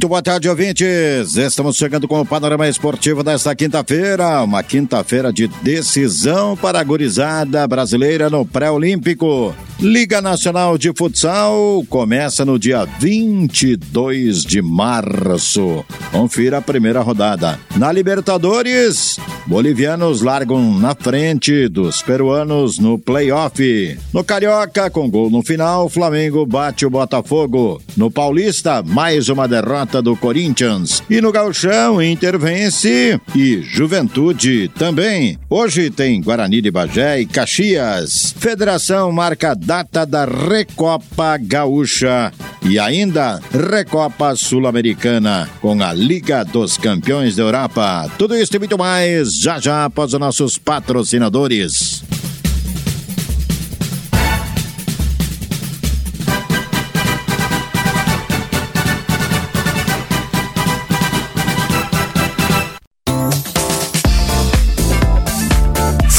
Muito boa tarde, ouvintes. Estamos chegando com o panorama esportivo desta quinta-feira. Uma quinta-feira de decisão para a gurizada brasileira no pré-olímpico. Liga Nacional de Futsal começa no dia 22 de março. Confira a primeira rodada. Na Libertadores, bolivianos largam na frente dos peruanos no playoff. No Carioca, com gol no final, Flamengo bate o Botafogo. No Paulista, mais uma derrota do Corinthians. E no Gauchão, Inter vence e Juventude também. Hoje tem Guarani de Bagé e Caxias. Federação marca data da Recopa Gaúcha e ainda Recopa Sul-Americana com a Liga dos Campeões da Europa. Tudo isso e muito mais já já após os nossos patrocinadores.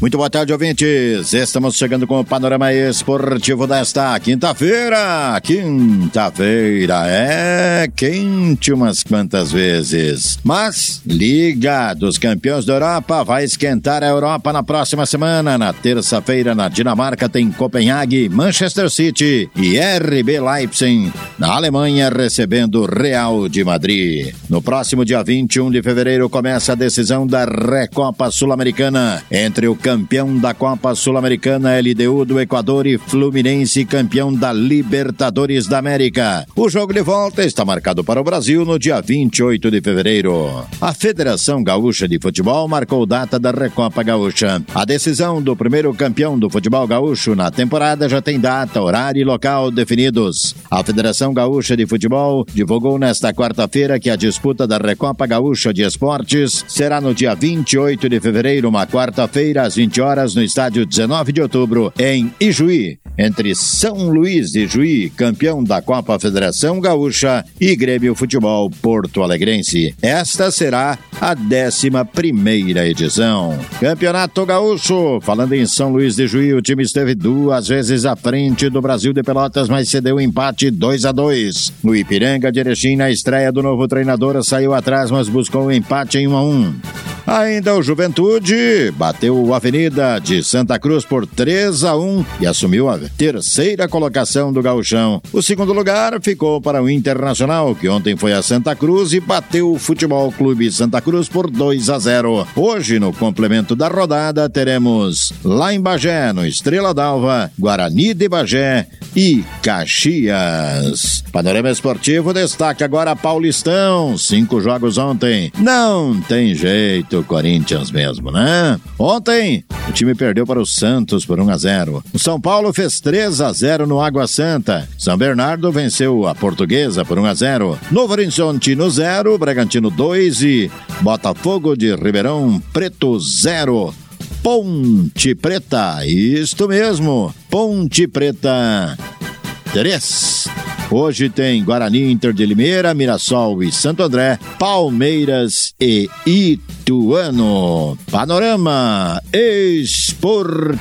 Muito boa tarde, ouvintes. Estamos chegando com o panorama esportivo desta quinta-feira. Quinta-feira é quente umas quantas vezes. Mas Liga dos Campeões da Europa vai esquentar a Europa na próxima semana. Na terça-feira, na Dinamarca, tem Copenhague, Manchester City e RB Leipzig. Na Alemanha, recebendo Real de Madrid. No próximo dia 21 de fevereiro, começa a decisão da Recopa Sul-Americana entre o campeão da Copa Sul-Americana LDU do Equador e Fluminense, campeão da Libertadores da América. O jogo de volta está marcado para o Brasil no dia 28 de fevereiro. A Federação Gaúcha de Futebol marcou data da Recopa Gaúcha. A decisão do primeiro campeão do futebol gaúcho na temporada já tem data, horário e local definidos. A Federação Gaúcha de Futebol divulgou nesta quarta-feira que a disputa da Recopa Gaúcha de Esportes será no dia 28 de fevereiro, uma quarta-feira, às 20 horas no estádio 19 de outubro, em Ijuí, entre São Luís de Juí, campeão da Copa Federação Gaúcha, e Grêmio Futebol Porto Alegrense. Esta será a 11 primeira edição. Campeonato Gaúcho, falando em São Luís de Juí, o time esteve duas vezes à frente do Brasil de Pelotas, mas cedeu um empate 2 a 2 No Ipiranga de Erechim, na estreia do novo treinador, saiu atrás, mas buscou o um empate em 1 a 1 Ainda o Juventude bateu o Avenida de Santa Cruz por 3 a 1 e assumiu a terceira colocação do gauchão. O segundo lugar ficou para o Internacional, que ontem foi a Santa Cruz e bateu o Futebol Clube Santa Cruz por 2 a 0. Hoje, no complemento da rodada, teremos lá em Bagé, no Estrela d'Alva, Guarani de Bagé e Caxias. Panorama Esportivo destaca agora Paulistão. Cinco jogos ontem. Não tem jeito, Corinthians mesmo, né? Ontem, o time perdeu para o Santos por 1 a 0. O São Paulo fez 3 a 0 no Água Santa. São Bernardo venceu a Portuguesa por 1 a 0. Novo Horizonte no 0, Bragantino 2 e Botafogo de Ribeirão Preto 0. Ponte Preta, isto mesmo, Ponte Preta 3. Hoje tem Guarani Inter de Limeira, Mirassol e Santo André, Palmeiras e Ituano. Panorama Esportivo.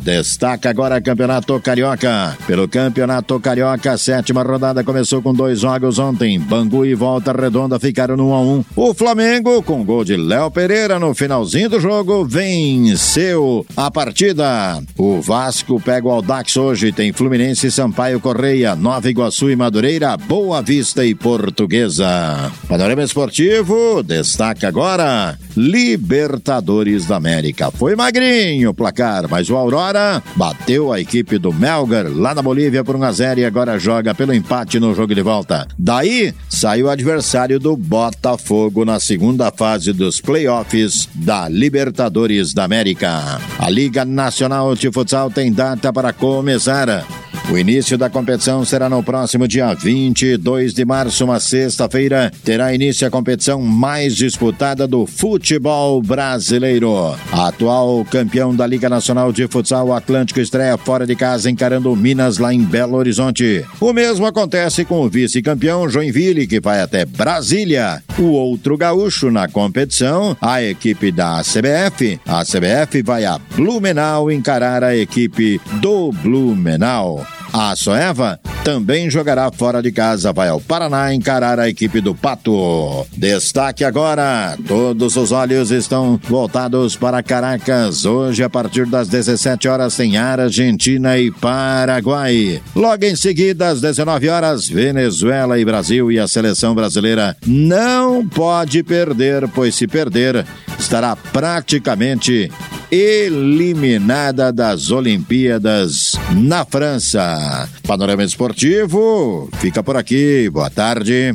Destaca agora Campeonato Carioca. Pelo Campeonato Carioca, sétima rodada começou com dois jogos ontem. Bangu e Volta Redonda ficaram no 1 a 1. O Flamengo, com gol de Léo Pereira no finalzinho do jogo, venceu a partida. O Vasco pega o Aldax hoje. Tem Fluminense, Sampaio Correia, Nova Iguaçu e Madureira, Boa Vista e Portuguesa. Panorama Esportivo destaca agora Libertadores da América. Foi magrinho o placar, mas o Aurora bateu a equipe do Melgar lá na Bolívia por 1 a 0 e agora joga pelo empate no jogo de volta. Daí saiu o adversário do Botafogo na segunda fase dos playoffs da Libertadores da América. A Liga Nacional de Futsal tem data para começar. O início da competição será no próximo dia 22 de março, uma sexta-feira. Terá início a competição mais disputada do futebol brasileiro. atual campeão da Liga Nacional de Futsal, o Atlântico estreia fora de casa encarando Minas lá em Belo Horizonte. O mesmo acontece com o vice-campeão Joinville, que vai até Brasília. O outro gaúcho na competição, a equipe da CBF. A CBF vai a Blumenau encarar a equipe do Blumenau. A Soeva também jogará fora de casa, vai ao Paraná encarar a equipe do Pato. Destaque agora: todos os olhos estão voltados para Caracas. Hoje, a partir das 17 horas, tem Argentina e Paraguai. Logo em seguida, às 19 horas, Venezuela e Brasil. E a seleção brasileira não pode perder, pois se perder, estará praticamente eliminada das Olimpíadas na França. Panorama Esportivo fica por aqui. Boa tarde.